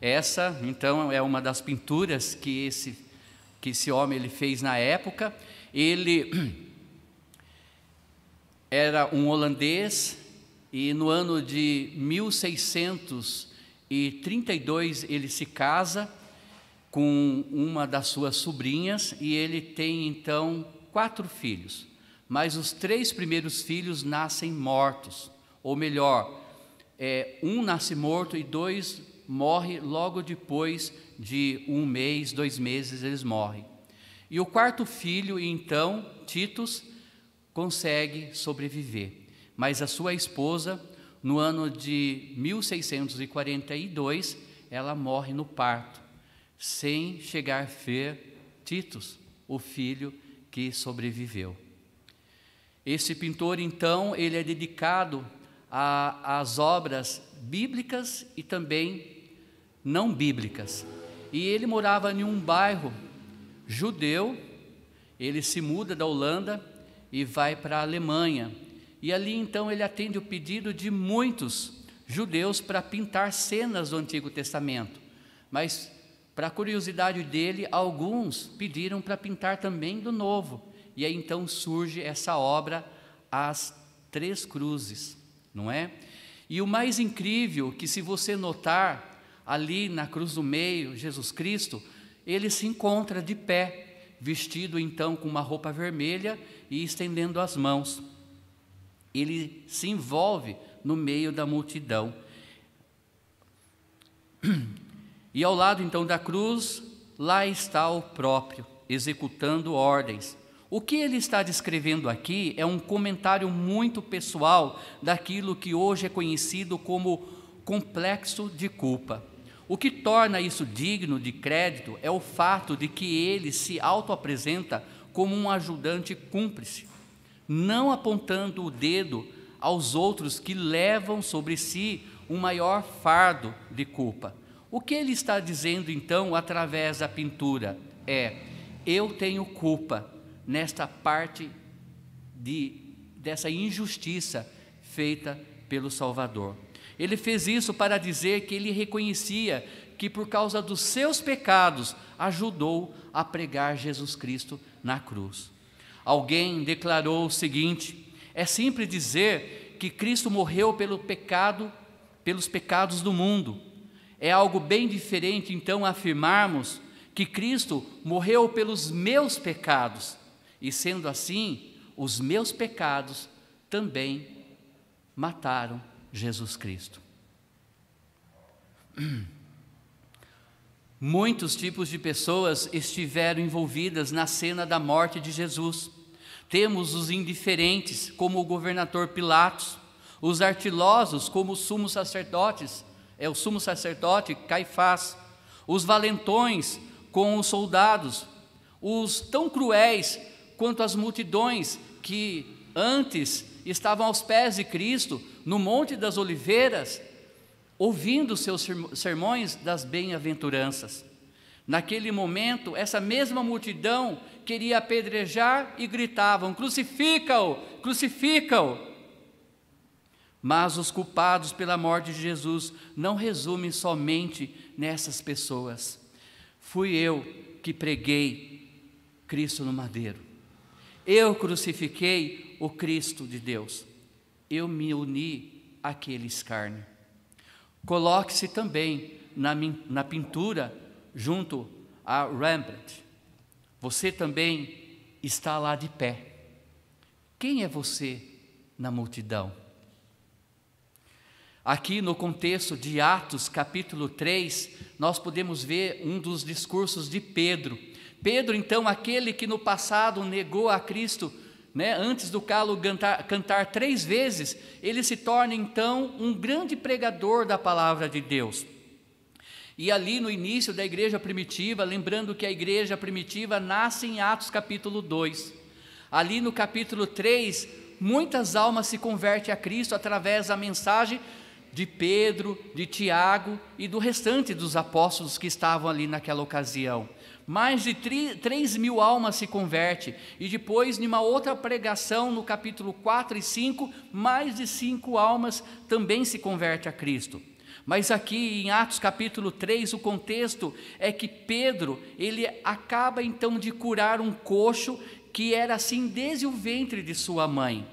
Essa, então, é uma das pinturas que esse, que esse homem ele fez na época. Ele era um holandês e no ano de 1632 ele se casa com uma das suas sobrinhas e ele tem então quatro filhos. Mas os três primeiros filhos nascem mortos, ou melhor, é, um nasce morto e dois morre logo depois de um mês, dois meses eles morrem. E o quarto filho, então, Titus, consegue sobreviver. Mas a sua esposa, no ano de 1642, ela morre no parto, sem chegar a ver Titus, o filho que sobreviveu. Esse pintor, então, ele é dedicado às obras bíblicas e também não bíblicas. E ele morava em um bairro judeu, ele se muda da Holanda e vai para a Alemanha. E ali então ele atende o pedido de muitos judeus para pintar cenas do Antigo Testamento. Mas, para curiosidade dele, alguns pediram para pintar também do Novo. E aí então surge essa obra, As Três Cruzes, não é? E o mais incrível que se você notar, ali na cruz do meio, Jesus Cristo, ele se encontra de pé, vestido então com uma roupa vermelha e estendendo as mãos. Ele se envolve no meio da multidão. E ao lado então da cruz, lá está o próprio, executando ordens. O que ele está descrevendo aqui é um comentário muito pessoal daquilo que hoje é conhecido como complexo de culpa. O que torna isso digno de crédito é o fato de que ele se auto-apresenta como um ajudante cúmplice, não apontando o dedo aos outros que levam sobre si um maior fardo de culpa. O que ele está dizendo então através da pintura é: eu tenho culpa nesta parte de, dessa injustiça feita pelo Salvador. Ele fez isso para dizer que ele reconhecia que por causa dos seus pecados ajudou a pregar Jesus Cristo na cruz. Alguém declarou o seguinte: é simples dizer que Cristo morreu pelo pecado, pelos pecados do mundo. É algo bem diferente então afirmarmos que Cristo morreu pelos meus pecados. E sendo assim, os meus pecados também mataram Jesus Cristo. Muitos tipos de pessoas estiveram envolvidas na cena da morte de Jesus. Temos os indiferentes, como o governador Pilatos, os artilosos, como os sumos sacerdotes, é o sumo sacerdote Caifás, os valentões, com os soldados, os tão cruéis quanto as multidões que antes estavam aos pés de Cristo, no Monte das Oliveiras, ouvindo seus sermões das bem-aventuranças. Naquele momento, essa mesma multidão queria apedrejar e gritavam: Crucifica-o! Crucifica-o! Mas os culpados pela morte de Jesus não resumem somente nessas pessoas. Fui eu que preguei Cristo no madeiro. Eu crucifiquei o Cristo de Deus. Eu me uni àquele escárnio. Coloque-se também na, na pintura junto a Rembrandt. Você também está lá de pé. Quem é você na multidão? Aqui no contexto de Atos, capítulo 3, nós podemos ver um dos discursos de Pedro. Pedro, então, aquele que no passado negou a Cristo né, antes do calo cantar, cantar três vezes, ele se torna então um grande pregador da palavra de Deus. E ali no início da igreja primitiva, lembrando que a igreja primitiva nasce em Atos capítulo 2. Ali no capítulo 3, muitas almas se convertem a Cristo através da mensagem de Pedro, de Tiago e do restante dos apóstolos que estavam ali naquela ocasião mais de 3 mil almas se converte. E depois, numa outra pregação, no capítulo 4 e 5, mais de cinco almas também se converte a Cristo. Mas aqui em Atos capítulo 3, o contexto é que Pedro, ele acaba então de curar um coxo que era assim desde o ventre de sua mãe.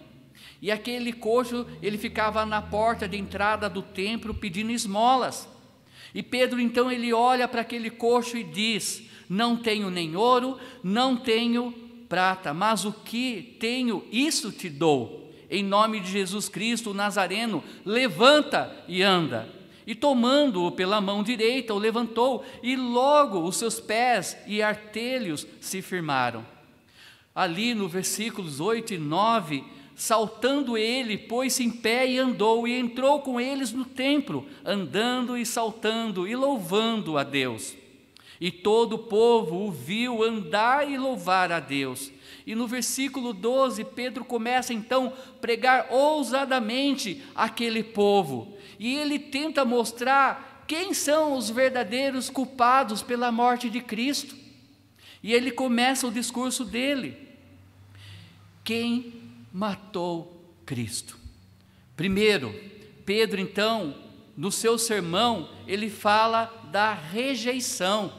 E aquele coxo, ele ficava na porta de entrada do templo pedindo esmolas. E Pedro então ele olha para aquele coxo e diz: Não tenho nem ouro, não tenho prata, mas o que tenho, isso te dou. Em nome de Jesus Cristo, o Nazareno, levanta e anda. E tomando-o pela mão direita, o levantou, e logo os seus pés e artelhos se firmaram. Ali no versículos 8 e 9, saltando ele, pôs-se em pé e andou, e entrou com eles no templo, andando e saltando e louvando a Deus. E todo o povo o viu andar e louvar a Deus. E no versículo 12, Pedro começa então a pregar ousadamente aquele povo e ele tenta mostrar quem são os verdadeiros culpados pela morte de Cristo. E ele começa o discurso dele. Quem matou Cristo? Primeiro, Pedro, então, no seu sermão, ele fala da rejeição.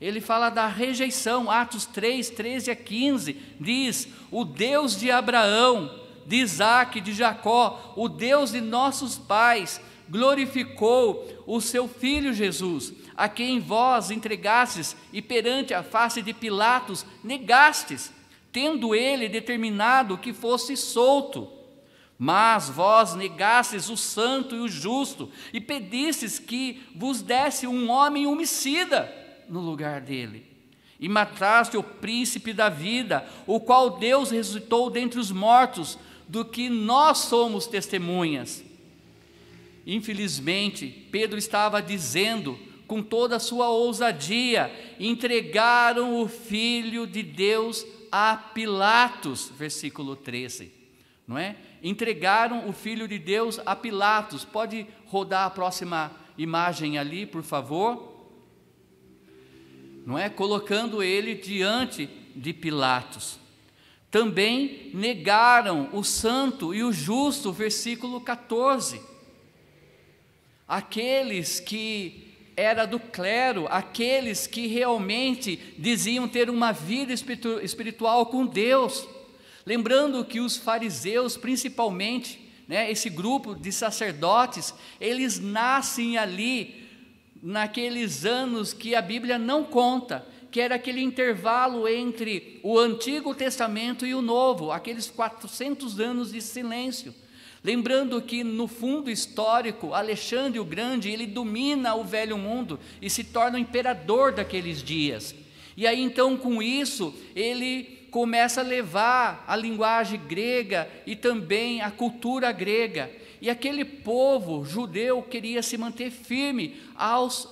Ele fala da rejeição, Atos 3, 13 a 15, diz: O Deus de Abraão, de Isaac, de Jacó, o Deus de nossos pais, glorificou o seu filho Jesus, a quem vós entregastes e perante a face de Pilatos negastes, tendo ele determinado que fosse solto. Mas vós negastes o santo e o justo e pedistes que vos desse um homem homicida no lugar dele. E mataste o príncipe da vida, o qual Deus ressuscitou dentre os mortos, do que nós somos testemunhas. Infelizmente, Pedro estava dizendo com toda a sua ousadia: entregaram o Filho de Deus a Pilatos, versículo 13, não é? Entregaram o Filho de Deus a Pilatos. Pode rodar a próxima imagem ali, por favor? Não é? Colocando ele diante de Pilatos. Também negaram o santo e o justo, versículo 14 aqueles que era do clero, aqueles que realmente diziam ter uma vida espiritual com Deus. Lembrando que os fariseus, principalmente, né, esse grupo de sacerdotes, eles nascem ali naqueles anos que a Bíblia não conta, que era aquele intervalo entre o Antigo Testamento e o Novo, aqueles 400 anos de silêncio. Lembrando que no fundo histórico, Alexandre o Grande, ele domina o velho mundo e se torna o imperador daqueles dias. E aí então com isso, ele começa a levar a linguagem grega e também a cultura grega. E aquele povo judeu queria se manter firme aos,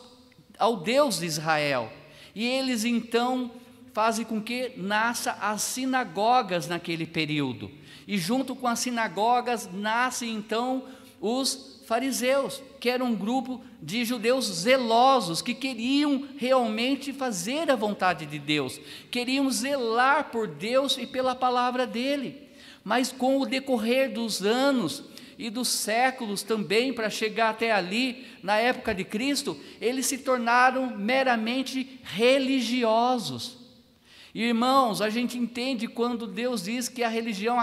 ao Deus de Israel. E eles então fazem com que nasça as sinagogas naquele período e junto com as sinagogas nascem então os fariseus, que eram um grupo de judeus zelosos que queriam realmente fazer a vontade de Deus, queriam zelar por Deus e pela palavra dele. Mas com o decorrer dos anos e dos séculos também, para chegar até ali, na época de Cristo, eles se tornaram meramente religiosos Irmãos, a gente entende quando Deus diz que a religião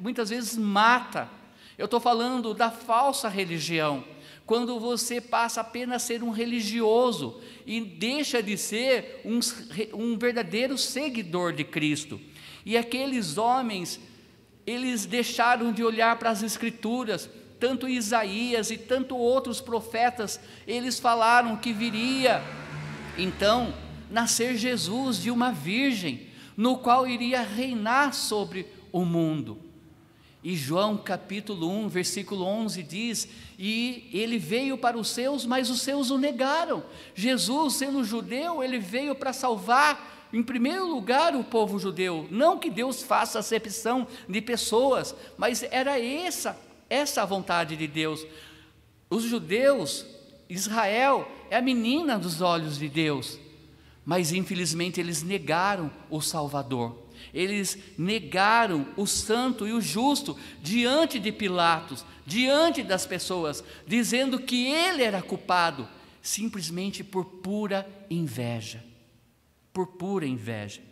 muitas vezes mata. Eu estou falando da falsa religião, quando você passa apenas a ser um religioso e deixa de ser um, um verdadeiro seguidor de Cristo. E aqueles homens, eles deixaram de olhar para as Escrituras, tanto Isaías e tanto outros profetas, eles falaram que viria, então, nascer Jesus de uma virgem, no qual iria reinar sobre o mundo. E João capítulo 1, versículo 11 diz: E ele veio para os seus, mas os seus o negaram. Jesus, sendo judeu, ele veio para salvar, em primeiro lugar, o povo judeu. Não que Deus faça acepção de pessoas, mas era essa, essa a vontade de Deus. Os judeus, Israel, é a menina dos olhos de Deus mas infelizmente eles negaram o Salvador. Eles negaram o santo e o justo diante de Pilatos, diante das pessoas, dizendo que ele era culpado, simplesmente por pura inveja. Por pura inveja.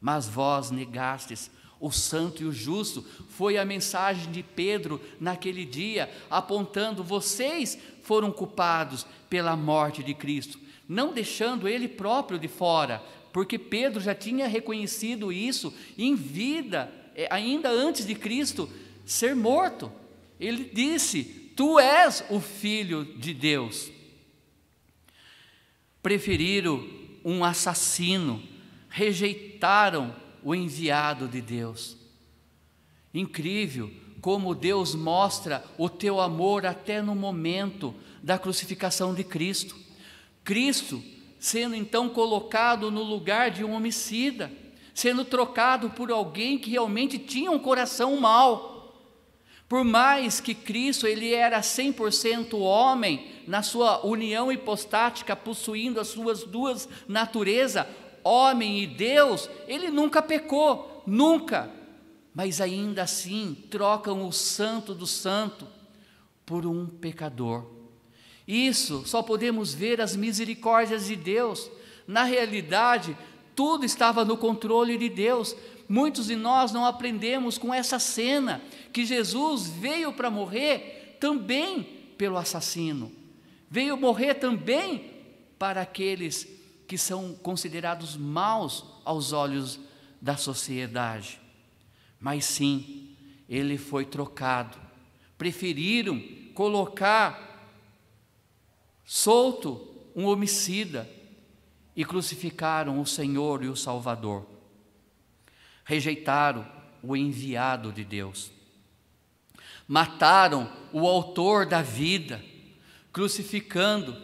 Mas vós negastes o santo e o justo, foi a mensagem de Pedro naquele dia, apontando: vocês foram culpados pela morte de Cristo, não deixando ele próprio de fora, porque Pedro já tinha reconhecido isso em vida, é, ainda antes de Cristo ser morto. Ele disse: Tu és o filho de Deus. Preferiram um assassino, rejeitaram o enviado de Deus. Incrível como Deus mostra o teu amor até no momento da crucificação de Cristo. Cristo sendo então colocado no lugar de um homicida, sendo trocado por alguém que realmente tinha um coração mau. Por mais que Cristo ele era 100% homem, na sua união hipostática, possuindo as suas duas naturezas, homem e Deus, ele nunca pecou, nunca. Mas ainda assim trocam o santo do santo por um pecador. Isso só podemos ver as misericórdias de Deus. Na realidade, tudo estava no controle de Deus. Muitos de nós não aprendemos com essa cena que Jesus veio para morrer também pelo assassino. Veio morrer também para aqueles que são considerados maus aos olhos da sociedade. Mas sim, ele foi trocado. Preferiram colocar solto um homicida e crucificaram o Senhor e o Salvador. Rejeitaram o enviado de Deus. Mataram o autor da vida, crucificando.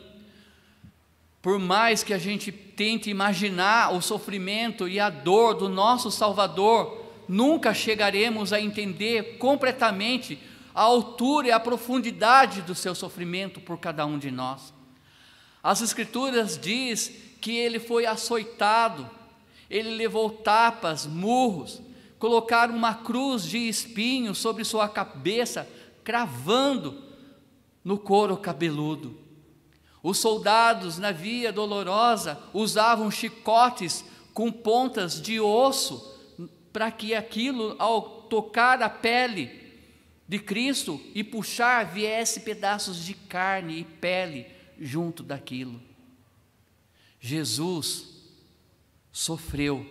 Por mais que a gente tente imaginar o sofrimento e a dor do nosso Salvador, nunca chegaremos a entender completamente a altura e a profundidade do seu sofrimento por cada um de nós. As Escrituras diz que ele foi açoitado, ele levou tapas, murros, colocaram uma cruz de espinho sobre sua cabeça, cravando no couro cabeludo. Os soldados na via dolorosa usavam chicotes com pontas de osso para que aquilo, ao tocar a pele de Cristo e puxar, viesse pedaços de carne e pele junto daquilo. Jesus sofreu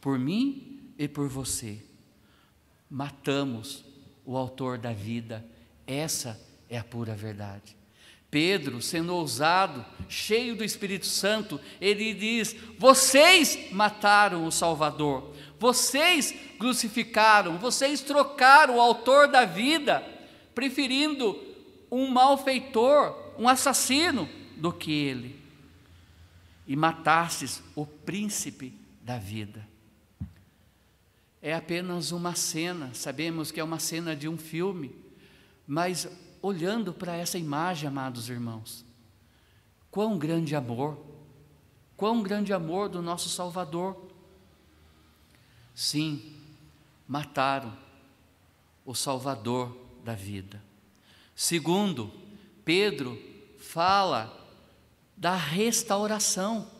por mim e por você. Matamos o autor da vida, essa é a pura verdade. Pedro, sendo ousado, cheio do Espírito Santo, ele diz: Vocês mataram o Salvador, vocês crucificaram, vocês trocaram o autor da vida, preferindo um malfeitor um assassino do que ele, e matasses o príncipe da vida. É apenas uma cena, sabemos que é uma cena de um filme, mas olhando para essa imagem, amados irmãos, quão grande amor, quão grande amor do nosso Salvador. Sim, mataram o Salvador da vida. Segundo, Pedro fala da restauração.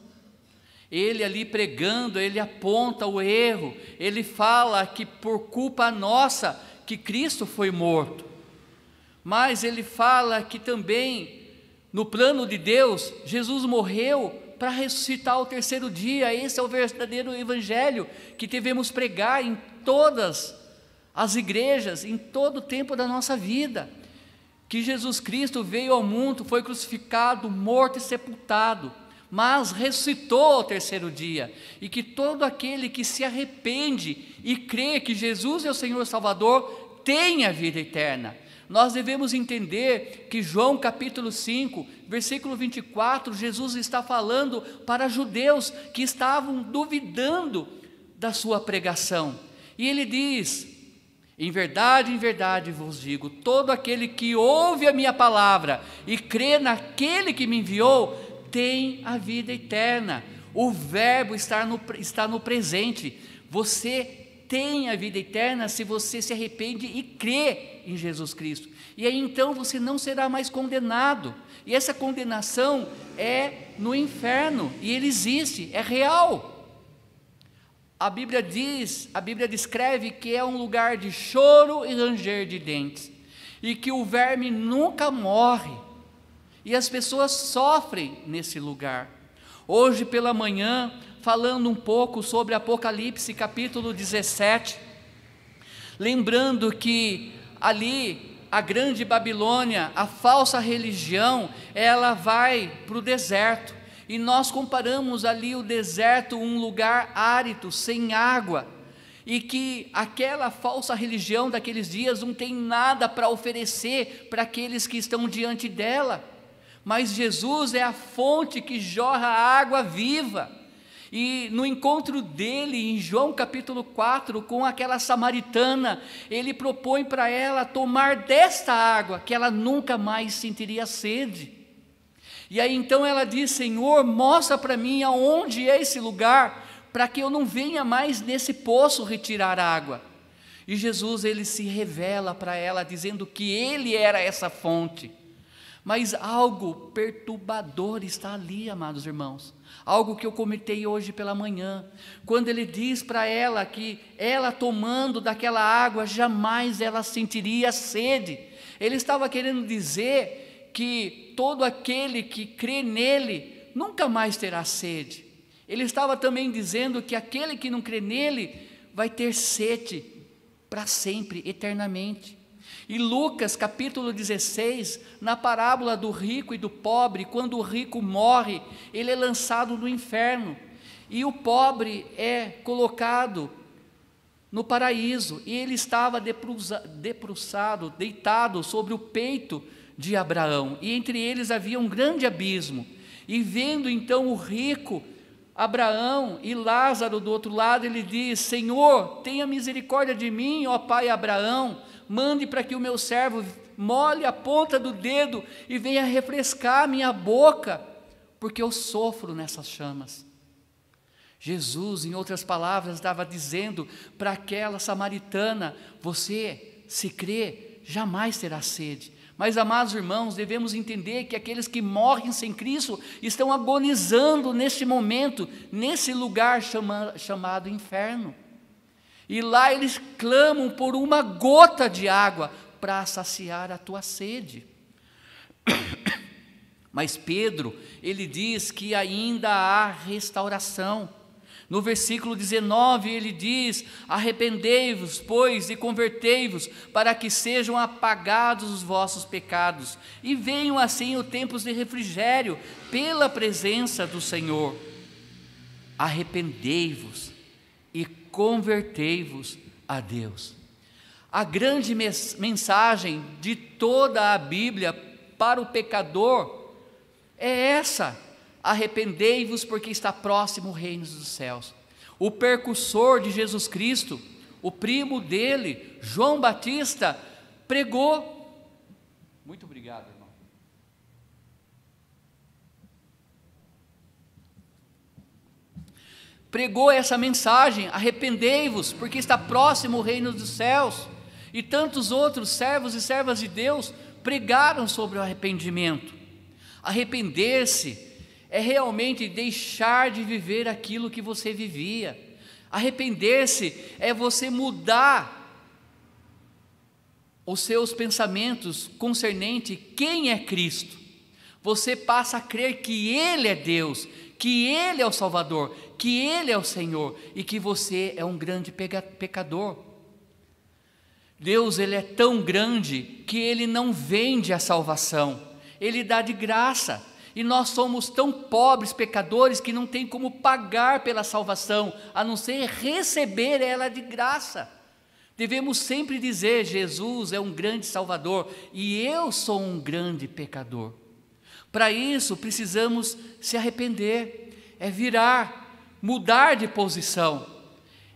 Ele ali pregando, ele aponta o erro, ele fala que por culpa nossa que Cristo foi morto. Mas ele fala que também no plano de Deus, Jesus morreu para ressuscitar ao terceiro dia. Esse é o verdadeiro evangelho que devemos pregar em todas as igrejas, em todo o tempo da nossa vida que Jesus Cristo veio ao mundo, foi crucificado, morto e sepultado, mas ressuscitou ao terceiro dia, e que todo aquele que se arrepende e crê que Jesus é o Senhor Salvador tem a vida eterna. Nós devemos entender que João capítulo 5, versículo 24, Jesus está falando para judeus que estavam duvidando da sua pregação. E ele diz: em verdade, em verdade vos digo: todo aquele que ouve a minha palavra e crê naquele que me enviou, tem a vida eterna. O Verbo está no, está no presente. Você tem a vida eterna se você se arrepende e crê em Jesus Cristo. E aí então você não será mais condenado. E essa condenação é no inferno, e ele existe, é real. A Bíblia diz, a Bíblia descreve que é um lugar de choro e ranger de dentes, e que o verme nunca morre, e as pessoas sofrem nesse lugar. Hoje pela manhã, falando um pouco sobre Apocalipse capítulo 17, lembrando que ali a grande Babilônia, a falsa religião, ela vai para o deserto. E nós comparamos ali o deserto, um lugar árido, sem água, e que aquela falsa religião daqueles dias não tem nada para oferecer para aqueles que estão diante dela. Mas Jesus é a fonte que jorra água viva. E no encontro dele, em João capítulo 4, com aquela samaritana, ele propõe para ela tomar desta água, que ela nunca mais sentiria sede. E aí então ela diz: Senhor, mostra para mim aonde é esse lugar, para que eu não venha mais nesse poço retirar água. E Jesus ele se revela para ela dizendo que ele era essa fonte. Mas algo perturbador está ali, amados irmãos. Algo que eu comentei hoje pela manhã, quando ele diz para ela que ela tomando daquela água jamais ela sentiria sede. Ele estava querendo dizer que todo aquele que crê nele nunca mais terá sede. Ele estava também dizendo que aquele que não crê nele vai ter sede para sempre, eternamente. E Lucas capítulo 16, na parábola do rico e do pobre, quando o rico morre, ele é lançado no inferno, e o pobre é colocado no paraíso, e ele estava debruçado, deitado sobre o peito de Abraão, e entre eles havia um grande abismo. E vendo então o rico, Abraão e Lázaro do outro lado, ele diz: Senhor, tenha misericórdia de mim, ó pai Abraão mande para que o meu servo molhe a ponta do dedo e venha refrescar a minha boca, porque eu sofro nessas chamas. Jesus, em outras palavras, estava dizendo para aquela samaritana: Você, se crê, jamais terá sede. Mas, amados irmãos, devemos entender que aqueles que morrem sem Cristo estão agonizando neste momento, nesse lugar chama, chamado inferno. E lá eles clamam por uma gota de água para saciar a tua sede. Mas Pedro, ele diz que ainda há restauração. No versículo 19 ele diz: Arrependei-vos, pois, e convertei-vos, para que sejam apagados os vossos pecados, e venham assim os tempos de refrigério pela presença do Senhor. Arrependei-vos convertei-vos a Deus. A grande mensagem de toda a Bíblia para o pecador é essa: arrependei-vos, porque está próximo o reino dos céus. O percussor de Jesus Cristo, o primo dele, João Batista, pregou. Pregou essa mensagem: arrependei-vos, porque está próximo o reino dos céus. E tantos outros servos e servas de Deus pregaram sobre o arrependimento. Arrepender-se é realmente deixar de viver aquilo que você vivia. Arrepender-se é você mudar os seus pensamentos concernente quem é Cristo. Você passa a crer que Ele é Deus, que Ele é o Salvador, que Ele é o Senhor e que você é um grande pecador. Deus, Ele é tão grande que Ele não vende a salvação, Ele dá de graça. E nós somos tão pobres pecadores que não tem como pagar pela salvação, a não ser receber ela de graça. Devemos sempre dizer: Jesus é um grande Salvador e eu sou um grande pecador. Para isso, precisamos se arrepender, é virar, mudar de posição,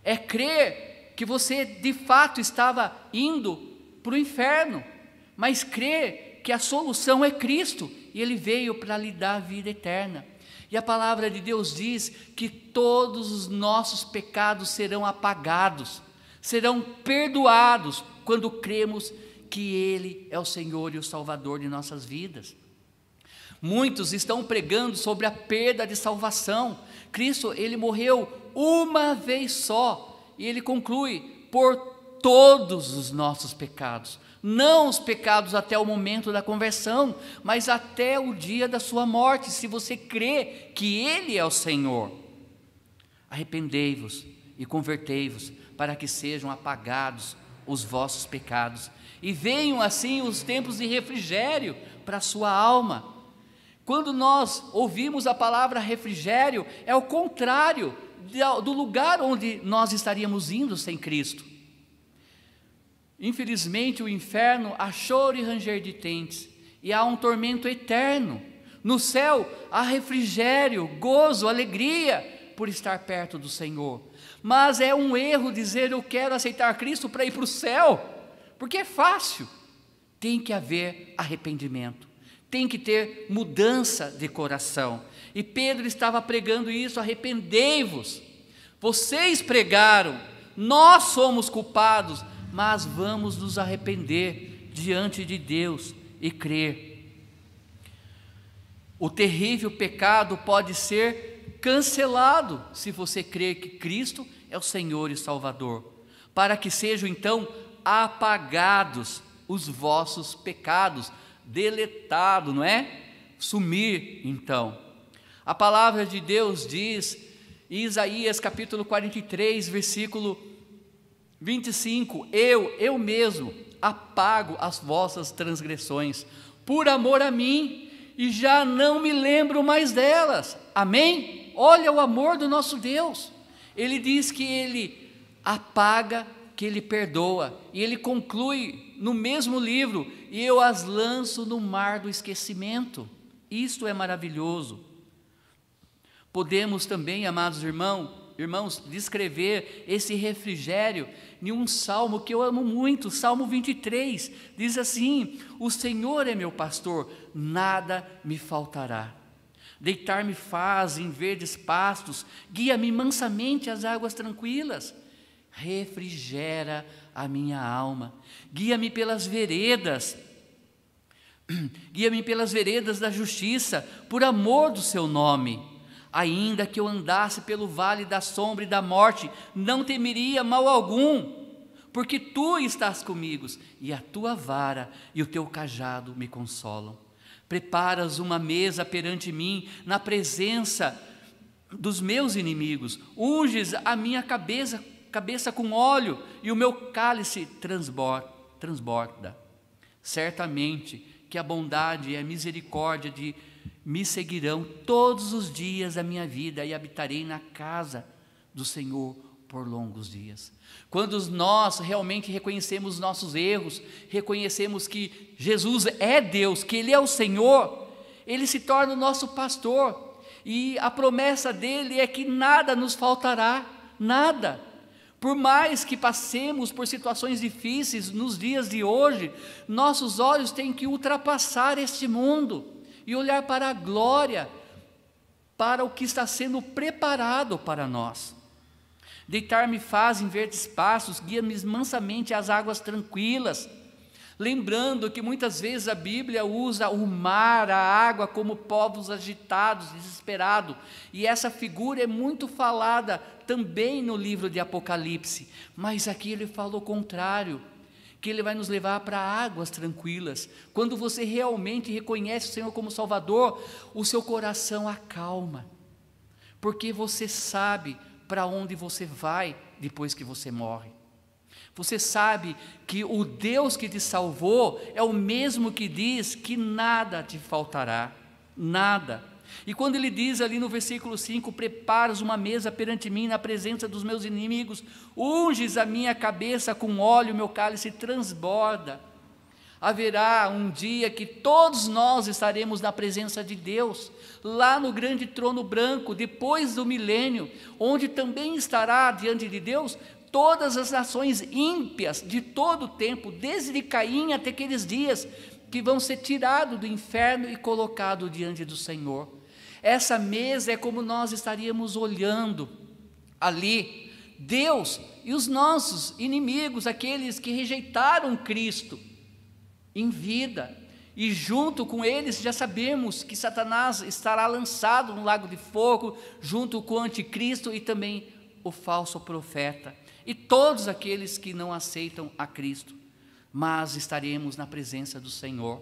é crer que você de fato estava indo para o inferno, mas crer que a solução é Cristo e Ele veio para lhe dar a vida eterna. E a palavra de Deus diz que todos os nossos pecados serão apagados, serão perdoados quando cremos que Ele é o Senhor e o Salvador de nossas vidas. Muitos estão pregando sobre a perda de salvação. Cristo, ele morreu uma vez só, e ele conclui: por todos os nossos pecados, não os pecados até o momento da conversão, mas até o dia da sua morte, se você crê que Ele é o Senhor. Arrependei-vos e convertei-vos, para que sejam apagados os vossos pecados, e venham assim os tempos de refrigério para a sua alma. Quando nós ouvimos a palavra refrigério, é o contrário do lugar onde nós estaríamos indo sem Cristo. Infelizmente, o inferno há choro e ranger de dentes, e há um tormento eterno. No céu há refrigério, gozo, alegria por estar perto do Senhor. Mas é um erro dizer eu quero aceitar Cristo para ir para o céu, porque é fácil. Tem que haver arrependimento, tem que ter mudança de coração. E Pedro estava pregando isso: arrependei-vos. Vocês pregaram, nós somos culpados, mas vamos nos arrepender diante de Deus e crer. O terrível pecado pode ser cancelado se você crer que Cristo é o Senhor e Salvador, para que sejam então apagados os vossos pecados, deletado, não é? Sumir então. A palavra de Deus diz, Isaías capítulo 43, versículo 25: Eu, eu mesmo, apago as vossas transgressões, por amor a mim, e já não me lembro mais delas. Amém? Olha o amor do nosso Deus. Ele diz que ele apaga, que ele perdoa, e ele conclui no mesmo livro: E eu as lanço no mar do esquecimento. Isto é maravilhoso. Podemos também, amados irmãos, irmãos, descrever esse refrigério em um salmo que eu amo muito, Salmo 23, diz assim: O Senhor é meu pastor, nada me faltará. Deitar-me faz em verdes pastos, guia-me mansamente às águas tranquilas, refrigera a minha alma, guia-me pelas veredas, guia-me pelas veredas da justiça, por amor do seu nome. Ainda que eu andasse pelo vale da sombra e da morte, não temeria mal algum, porque tu estás comigo, e a tua vara e o teu cajado me consolam. Preparas uma mesa perante mim, na presença dos meus inimigos, unges a minha cabeça, cabeça com óleo, e o meu cálice transborda. Certamente que a bondade e a misericórdia de me seguirão todos os dias da minha vida e habitarei na casa do Senhor por longos dias. Quando nós realmente reconhecemos nossos erros, reconhecemos que Jesus é Deus, que Ele é o Senhor, Ele se torna o nosso pastor, e a promessa dele é que nada nos faltará, nada. Por mais que passemos por situações difíceis nos dias de hoje, nossos olhos têm que ultrapassar este mundo e olhar para a glória, para o que está sendo preparado para nós. Deitar-me faz em verdes passos, guia-me mansamente às águas tranquilas. Lembrando que muitas vezes a Bíblia usa o mar, a água, como povos agitados, desesperados, e essa figura é muito falada também no livro de Apocalipse, mas aqui ele fala o contrário que Ele vai nos levar para águas tranquilas. Quando você realmente reconhece o Senhor como Salvador, o seu coração acalma, porque você sabe para onde você vai depois que você morre. Você sabe que o Deus que te salvou é o mesmo que diz que nada te faltará, nada. E quando ele diz ali no versículo 5: Preparas uma mesa perante mim na presença dos meus inimigos, unges a minha cabeça com óleo, meu cálice transborda. Haverá um dia que todos nós estaremos na presença de Deus, lá no grande trono branco, depois do milênio, onde também estará diante de Deus todas as nações ímpias de todo o tempo, desde Caim até aqueles dias, que vão ser tirados do inferno e colocados diante do Senhor. Essa mesa é como nós estaríamos olhando ali Deus e os nossos inimigos, aqueles que rejeitaram Cristo em vida. E junto com eles já sabemos que Satanás estará lançado no lago de fogo, junto com o anticristo e também o falso profeta. E todos aqueles que não aceitam a Cristo. Mas estaremos na presença do Senhor.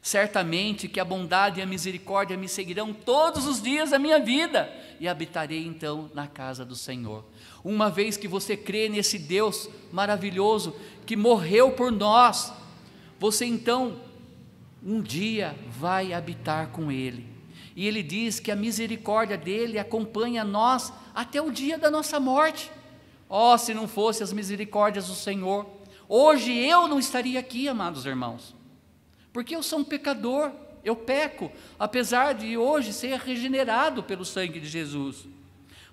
Certamente que a bondade e a misericórdia me seguirão todos os dias da minha vida, e habitarei então na casa do Senhor. Uma vez que você crê nesse Deus maravilhoso que morreu por nós, você então um dia vai habitar com Ele. E Ele diz que a misericórdia dele acompanha nós até o dia da nossa morte. Oh, se não fosse as misericórdias do Senhor, hoje eu não estaria aqui, amados irmãos, porque eu sou um pecador, eu peco, apesar de hoje ser regenerado pelo sangue de Jesus.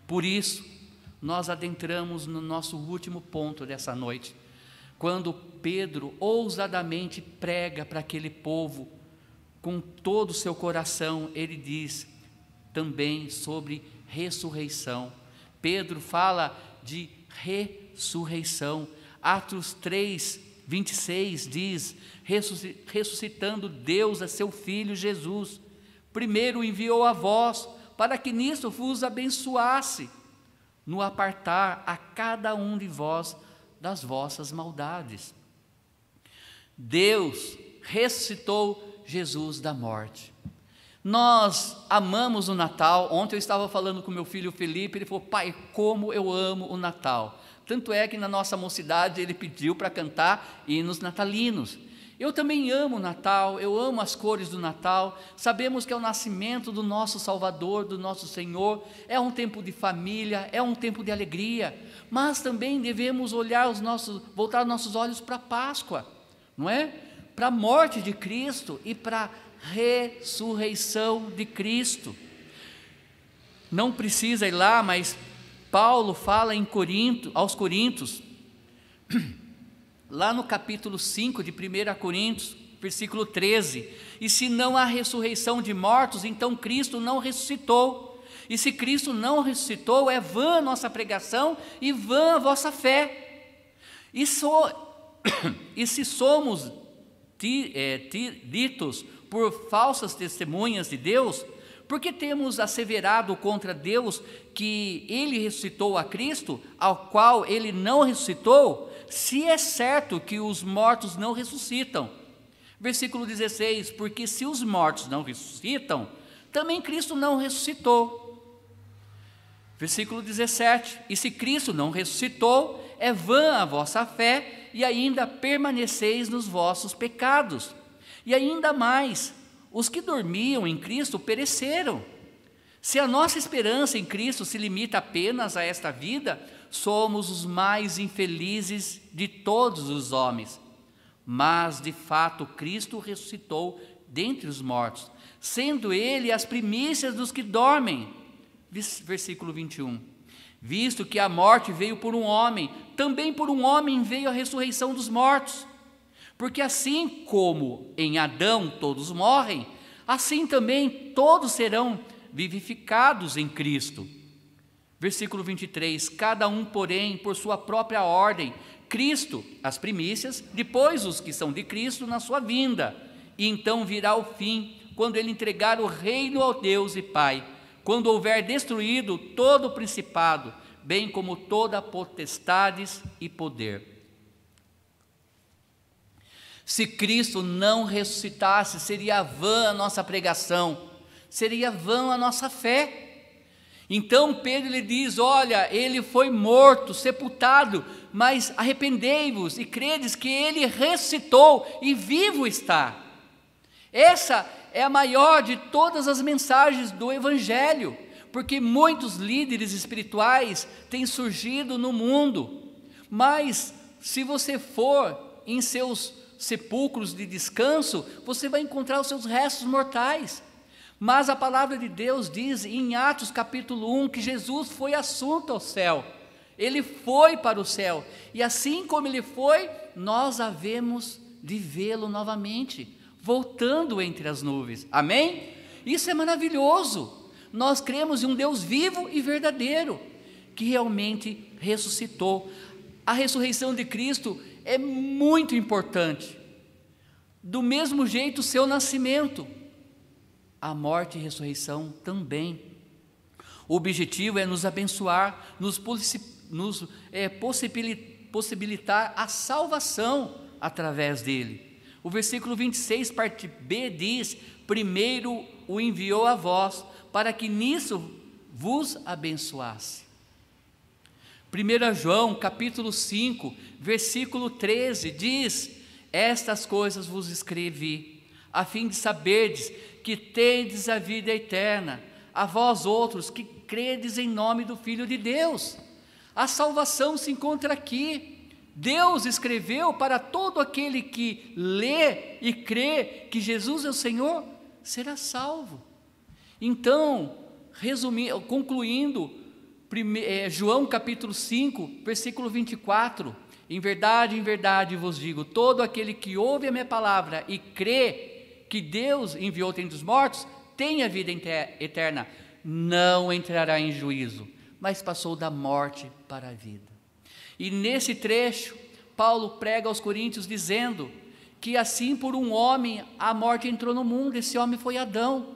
Por isso, nós adentramos no nosso último ponto dessa noite quando Pedro ousadamente prega para aquele povo com todo o seu coração, ele diz também sobre ressurreição. Pedro fala de ressurreição. Atos 3, 26 diz: ressuscitando Deus a seu Filho Jesus, primeiro enviou a vós, para que nisso vos abençoasse, no apartar a cada um de vós das vossas maldades. Deus ressuscitou Jesus da morte. Nós amamos o Natal. Ontem eu estava falando com meu filho Felipe, ele falou: Pai, como eu amo o Natal. Tanto é que na nossa mocidade ele pediu para cantar hinos natalinos. Eu também amo o Natal, eu amo as cores do Natal. Sabemos que é o nascimento do nosso Salvador, do nosso Senhor. É um tempo de família, é um tempo de alegria. Mas também devemos olhar os nossos, voltar os nossos olhos para a Páscoa, não é? Para a morte de Cristo e para a ressurreição de Cristo. Não precisa ir lá, mas Paulo fala em Corinto, aos Coríntios lá no capítulo 5 de 1 Coríntios, versículo 13: E se não há ressurreição de mortos, então Cristo não ressuscitou. E se Cristo não ressuscitou, é vã a nossa pregação e vã a vossa fé. E, so, e se somos ditos por falsas testemunhas de Deus, porque temos asseverado contra Deus que ele ressuscitou a Cristo, ao qual ele não ressuscitou, se é certo que os mortos não ressuscitam. Versículo 16: Porque se os mortos não ressuscitam, também Cristo não ressuscitou. Versículo 17: E se Cristo não ressuscitou, é vã a vossa fé e ainda permaneceis nos vossos pecados. E ainda mais, os que dormiam em Cristo pereceram. Se a nossa esperança em Cristo se limita apenas a esta vida, somos os mais infelizes de todos os homens. Mas, de fato, Cristo ressuscitou dentre os mortos, sendo Ele as primícias dos que dormem. Versículo 21. Visto que a morte veio por um homem, também por um homem veio a ressurreição dos mortos. Porque assim como em Adão todos morrem, assim também todos serão vivificados em Cristo. Versículo 23: Cada um, porém, por sua própria ordem, Cristo, as primícias, depois os que são de Cristo na sua vinda. E então virá o fim, quando ele entregar o reino ao Deus e Pai, quando houver destruído todo o principado, bem como toda potestades e poder. Se Cristo não ressuscitasse, seria vã a nossa pregação, seria vã a nossa fé. Então Pedro lhe diz: Olha, ele foi morto, sepultado, mas arrependei-vos e credes que ele ressuscitou e vivo está. Essa é a maior de todas as mensagens do Evangelho, porque muitos líderes espirituais têm surgido no mundo, mas se você for em seus sepulcros de descanso, você vai encontrar os seus restos mortais. Mas a palavra de Deus diz em Atos capítulo 1 que Jesus foi assunto ao céu. Ele foi para o céu. E assim como ele foi, nós havemos de vê-lo novamente, voltando entre as nuvens. Amém? Isso é maravilhoso. Nós cremos em um Deus vivo e verdadeiro, que realmente ressuscitou. A ressurreição de Cristo é muito importante. Do mesmo jeito, seu nascimento, a morte e a ressurreição também. O objetivo é nos abençoar, nos, nos é, possibilitar a salvação através dele. O versículo 26, parte B, diz: Primeiro o enviou a vós, para que nisso vos abençoasse. 1 João capítulo 5, versículo 13 diz: Estas coisas vos escrevi, a fim de saberdes que tendes a vida eterna, a vós outros que credes em nome do Filho de Deus. A salvação se encontra aqui. Deus escreveu para todo aquele que lê e crê que Jesus é o Senhor, será salvo. Então, resumindo, concluindo, é, João capítulo 5, versículo 24: Em verdade, em verdade vos digo: todo aquele que ouve a minha palavra e crê que Deus enviou dentre os mortos, tem a vida eterna, não entrará em juízo, mas passou da morte para a vida. E nesse trecho, Paulo prega aos Coríntios dizendo que assim por um homem a morte entrou no mundo, esse homem foi Adão.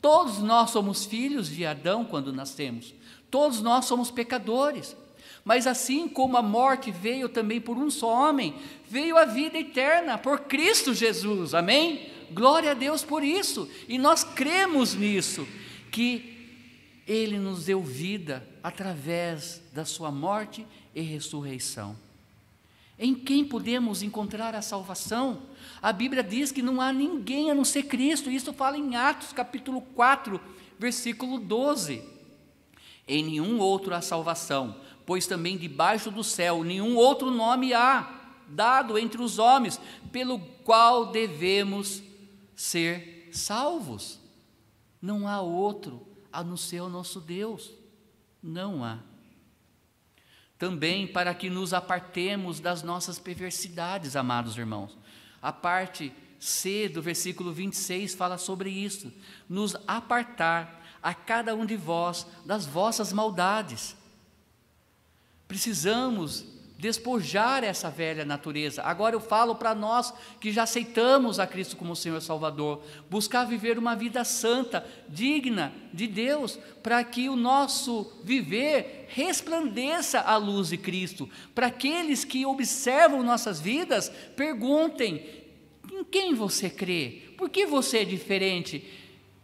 Todos nós somos filhos de Adão quando nascemos, todos nós somos pecadores. Mas assim como a morte veio também por um só homem, veio a vida eterna por Cristo Jesus, amém? Glória a Deus por isso, e nós cremos nisso, que Ele nos deu vida através da Sua morte e ressurreição. Em quem podemos encontrar a salvação? A Bíblia diz que não há ninguém a não ser Cristo, isso fala em Atos capítulo 4, versículo 12. Em nenhum outro há salvação, pois também debaixo do céu nenhum outro nome há dado entre os homens, pelo qual devemos ser salvos. Não há outro a não ser o nosso Deus. Não há também para que nos apartemos das nossas perversidades, amados irmãos. A parte C do versículo 26 fala sobre isso: nos apartar a cada um de vós das vossas maldades. Precisamos despojar essa velha natureza. Agora eu falo para nós que já aceitamos a Cristo como Senhor Salvador, buscar viver uma vida santa, digna de Deus, para que o nosso viver resplandeça a luz de Cristo. Para aqueles que observam nossas vidas, perguntem: em quem você crê? Por que você é diferente?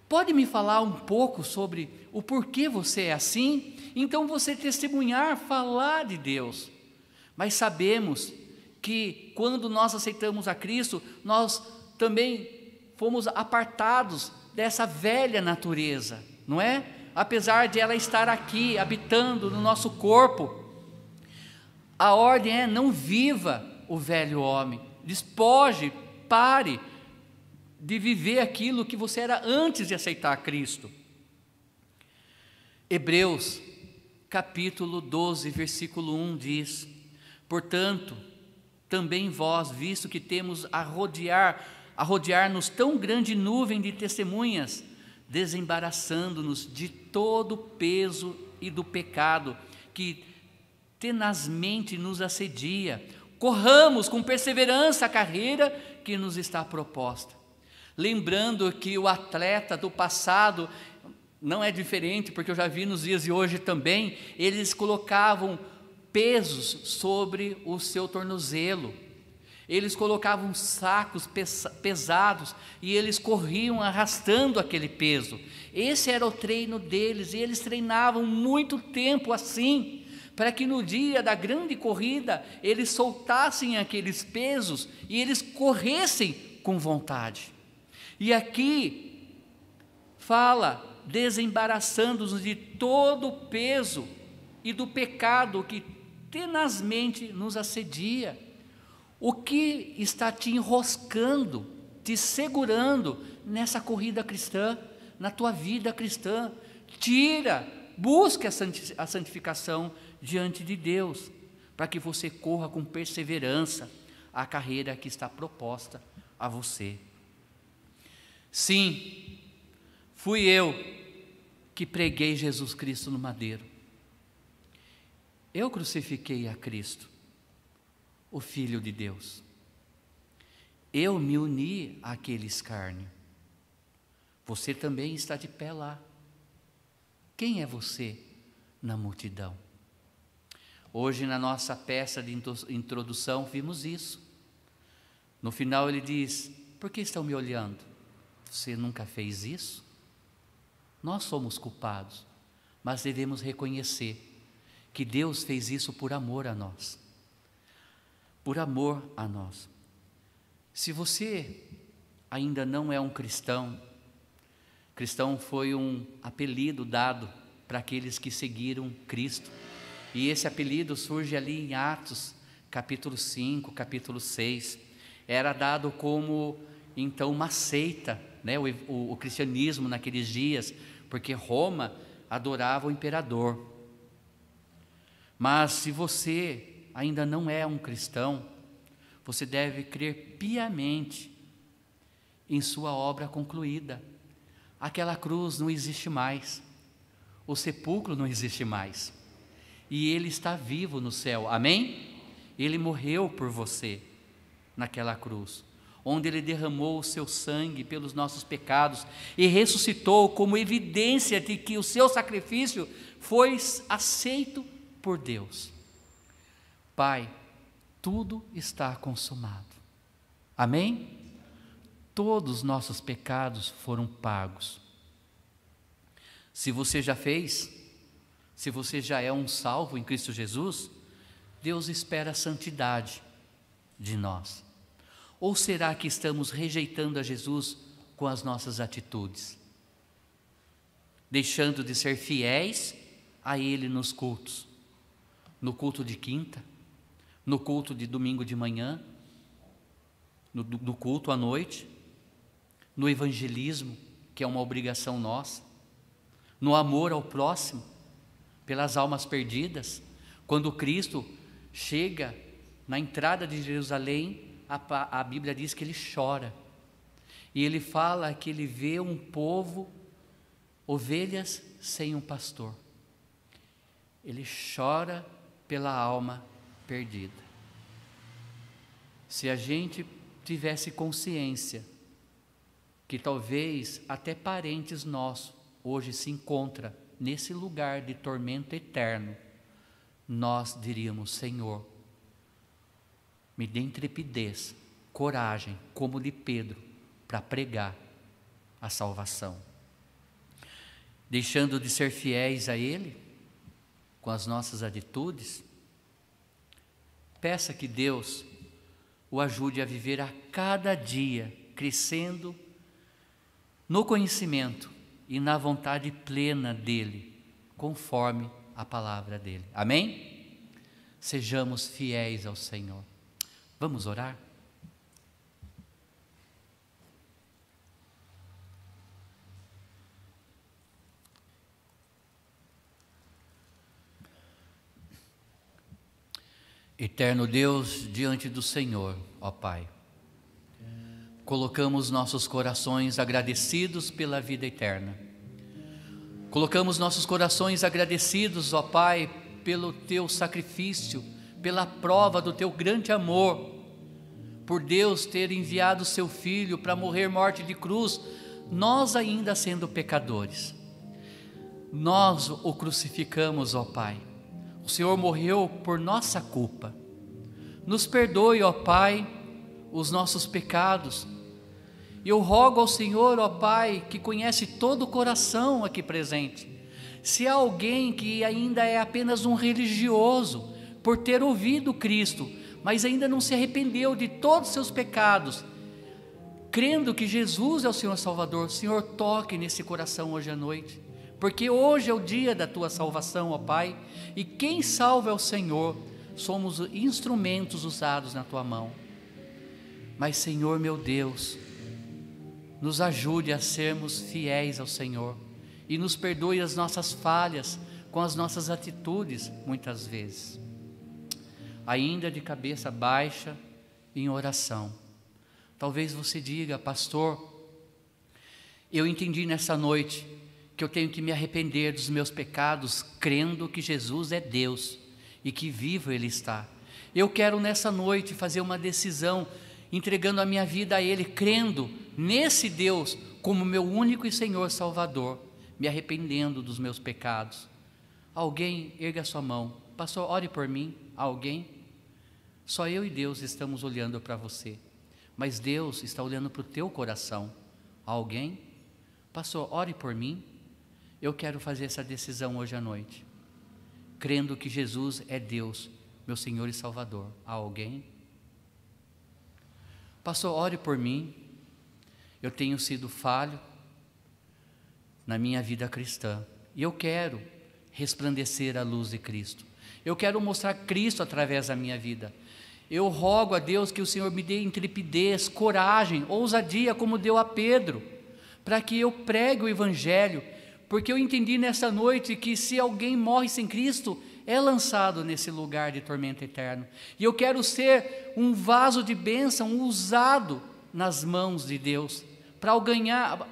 Pode me falar um pouco sobre o porquê você é assim? Então você testemunhar, falar de Deus. Mas sabemos que quando nós aceitamos a Cristo, nós também fomos apartados dessa velha natureza, não é? Apesar de ela estar aqui, habitando no nosso corpo, a ordem é: não viva o velho homem, despoje, pare de viver aquilo que você era antes de aceitar Cristo. Hebreus, capítulo 12, versículo 1 diz: Portanto, também vós, visto que temos a rodear, a rodear-nos tão grande nuvem de testemunhas, desembaraçando-nos de todo o peso e do pecado que tenazmente nos assedia, corramos com perseverança a carreira que nos está proposta. Lembrando que o atleta do passado não é diferente, porque eu já vi nos dias de hoje também, eles colocavam pesos sobre o seu tornozelo. Eles colocavam sacos pesados e eles corriam arrastando aquele peso. Esse era o treino deles e eles treinavam muito tempo assim, para que no dia da grande corrida eles soltassem aqueles pesos e eles corressem com vontade. E aqui fala desembaraçando-nos de todo o peso e do pecado que tenazmente nos assedia. O que está te enroscando, te segurando nessa corrida cristã, na tua vida cristã? Tira, busque a santificação diante de Deus, para que você corra com perseverança a carreira que está proposta a você. Sim, Fui eu que preguei Jesus Cristo no madeiro. Eu crucifiquei a Cristo, o Filho de Deus. Eu me uni àquele escárnio. Você também está de pé lá. Quem é você na multidão? Hoje, na nossa peça de introdução, vimos isso. No final, ele diz: Por que estão me olhando? Você nunca fez isso? Nós somos culpados, mas devemos reconhecer que Deus fez isso por amor a nós. Por amor a nós. Se você ainda não é um cristão, cristão foi um apelido dado para aqueles que seguiram Cristo. E esse apelido surge ali em Atos, capítulo 5, capítulo 6. Era dado como então uma seita, né, o, o, o cristianismo naqueles dias, porque Roma adorava o imperador. Mas se você ainda não é um cristão, você deve crer piamente em sua obra concluída. Aquela cruz não existe mais, o sepulcro não existe mais, e Ele está vivo no céu, amém? Ele morreu por você naquela cruz onde ele derramou o seu sangue pelos nossos pecados e ressuscitou como evidência de que o seu sacrifício foi aceito por Deus. Pai, tudo está consumado. Amém? Todos os nossos pecados foram pagos. Se você já fez, se você já é um salvo em Cristo Jesus, Deus espera a santidade de nós. Ou será que estamos rejeitando a Jesus com as nossas atitudes? Deixando de ser fiéis a Ele nos cultos, no culto de quinta, no culto de domingo de manhã, no, no culto à noite, no evangelismo, que é uma obrigação nossa, no amor ao próximo, pelas almas perdidas, quando Cristo chega na entrada de Jerusalém a, a Bíblia diz que ele chora. E ele fala que ele vê um povo, ovelhas sem um pastor. Ele chora pela alma perdida. Se a gente tivesse consciência que talvez até parentes nossos hoje se encontra nesse lugar de tormento eterno, nós diríamos, Senhor, me dê intrepidez, coragem, como de Pedro, para pregar a salvação. Deixando de ser fiéis a Ele, com as nossas atitudes, peça que Deus o ajude a viver a cada dia, crescendo no conhecimento e na vontade plena dEle, conforme a palavra dEle. Amém? Sejamos fiéis ao Senhor. Vamos orar? Eterno Deus, diante do Senhor, ó Pai, colocamos nossos corações agradecidos pela vida eterna. Colocamos nossos corações agradecidos, ó Pai, pelo teu sacrifício pela prova do teu grande amor, por Deus ter enviado seu filho para morrer morte de cruz, nós ainda sendo pecadores. Nós o crucificamos, ó Pai. O Senhor morreu por nossa culpa. Nos perdoe, ó Pai, os nossos pecados. E eu rogo ao Senhor, ó Pai, que conhece todo o coração aqui presente. Se há alguém que ainda é apenas um religioso, por ter ouvido Cristo, mas ainda não se arrependeu de todos os seus pecados, crendo que Jesus é o Senhor Salvador, Senhor, toque nesse coração hoje à noite, porque hoje é o dia da tua salvação, ó Pai, e quem salva é o Senhor, somos instrumentos usados na tua mão. Mas, Senhor meu Deus, nos ajude a sermos fiéis ao Senhor e nos perdoe as nossas falhas com as nossas atitudes, muitas vezes ainda de cabeça baixa, em oração. Talvez você diga, pastor, Eu entendi nessa noite que eu tenho que me arrepender dos meus pecados, crendo que Jesus é Deus e que vivo Ele está. Eu quero nessa noite fazer uma decisão, entregando a minha vida a Ele, crendo nesse Deus como meu único e Senhor Salvador, me arrependendo dos meus pecados. Alguém erga sua mão, pastor, ore por mim. Alguém? Só eu e Deus estamos olhando para você, mas Deus está olhando para o teu coração. Alguém? Pastor, ore por mim. Eu quero fazer essa decisão hoje à noite, crendo que Jesus é Deus, meu Senhor e Salvador. Há alguém? Pastor, ore por mim. Eu tenho sido falho na minha vida cristã e eu quero resplandecer a luz de Cristo. Eu quero mostrar Cristo através da minha vida. Eu rogo a Deus que o Senhor me dê intrepidez, coragem, ousadia, como deu a Pedro para que eu pregue o Evangelho, porque eu entendi nessa noite que se alguém morre sem Cristo, é lançado nesse lugar de tormento eterno. E eu quero ser um vaso de bênção usado nas mãos de Deus, para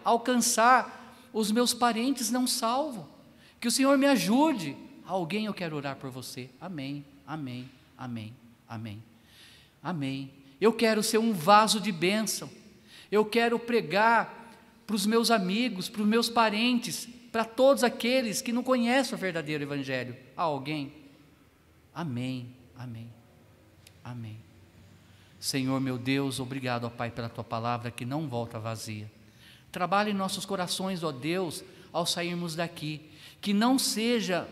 alcançar os meus parentes não salvos. Que o Senhor me ajude. Alguém eu quero orar por você. Amém, amém, amém, amém, amém. Eu quero ser um vaso de bênção. Eu quero pregar para os meus amigos, para os meus parentes, para todos aqueles que não conhecem o verdadeiro Evangelho. Há alguém? Amém, amém, amém. Senhor meu Deus, obrigado, ó Pai, pela tua palavra que não volta vazia. Trabalhe em nossos corações, ó Deus, ao sairmos daqui, que não seja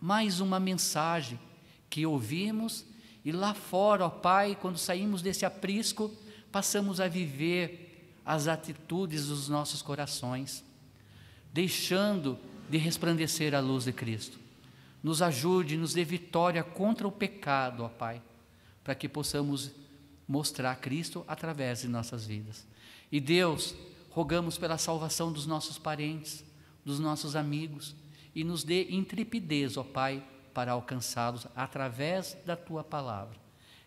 mais uma mensagem que ouvimos e lá fora, ó Pai, quando saímos desse aprisco, passamos a viver as atitudes dos nossos corações, deixando de resplandecer a luz de Cristo. Nos ajude, nos dê vitória contra o pecado, ó Pai, para que possamos mostrar Cristo através de nossas vidas. E Deus, rogamos pela salvação dos nossos parentes, dos nossos amigos, e nos dê intrepidez, ó Pai, para alcançá-los através da tua palavra.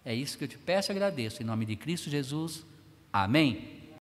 É isso que eu te peço e agradeço. Em nome de Cristo Jesus. Amém.